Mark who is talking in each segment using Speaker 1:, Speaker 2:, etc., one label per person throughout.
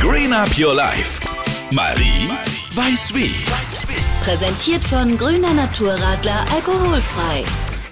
Speaker 1: Green Up Your Life. Marie weiß wie.
Speaker 2: Präsentiert von Grüner Naturradler alkoholfrei.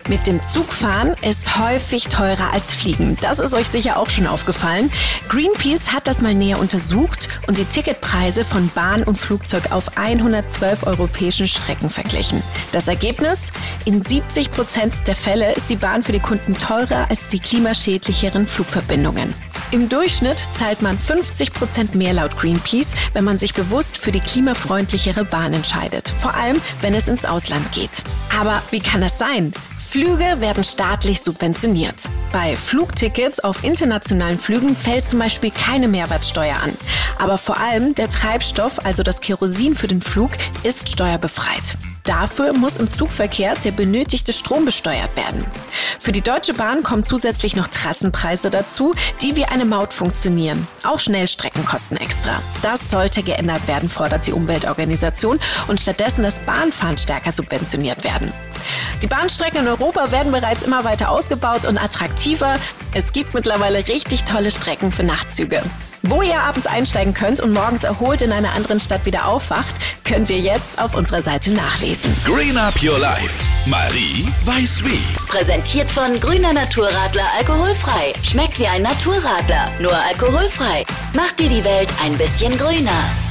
Speaker 3: Mit dem Zug fahren ist häufig teurer als Fliegen. Das ist euch sicher auch schon aufgefallen. Greenpeace hat das mal näher untersucht und die Ticketpreise von Bahn und Flugzeug auf 112 europäischen Strecken verglichen. Das Ergebnis? In 70 Prozent der Fälle ist die Bahn für die Kunden teurer als die klimaschädlicheren Flugverbindungen. Im Durchschnitt zahlt man 50 Prozent mehr laut Greenpeace, wenn man sich bewusst für die klimafreundlichere Bahn entscheidet. Vor allem, wenn es ins Ausland geht. Aber wie kann das sein? Flüge werden staatlich subventioniert. Bei Flugtickets auf internationalen Flügen fällt zum Beispiel keine Mehrwertsteuer an. Aber vor allem der Treibstoff, also das Kerosin für den Flug, ist steuerbefreit. Dafür muss im Zugverkehr der benötigte Strom besteuert werden. Für die Deutsche Bahn kommen zusätzlich noch Trassenpreise dazu, die wie eine Maut funktionieren. Auch Schnellstrecken kosten extra. Das sollte geändert werden, fordert die Umweltorganisation und stattdessen das Bahnfahren stärker subventioniert werden. Die Bahnstrecken in Europa werden bereits immer weiter ausgebaut und attraktiver. Es gibt mittlerweile richtig tolle Strecken für Nachtzüge. Wo ihr abends einsteigen könnt und morgens erholt in einer anderen Stadt wieder aufwacht, könnt ihr jetzt auf unserer Seite nachlesen.
Speaker 1: Green Up Your Life. Marie weiß wie.
Speaker 2: Präsentiert von Grüner Naturradler alkoholfrei. Schmeckt wie ein Naturradler, nur alkoholfrei. Macht dir die Welt ein bisschen grüner.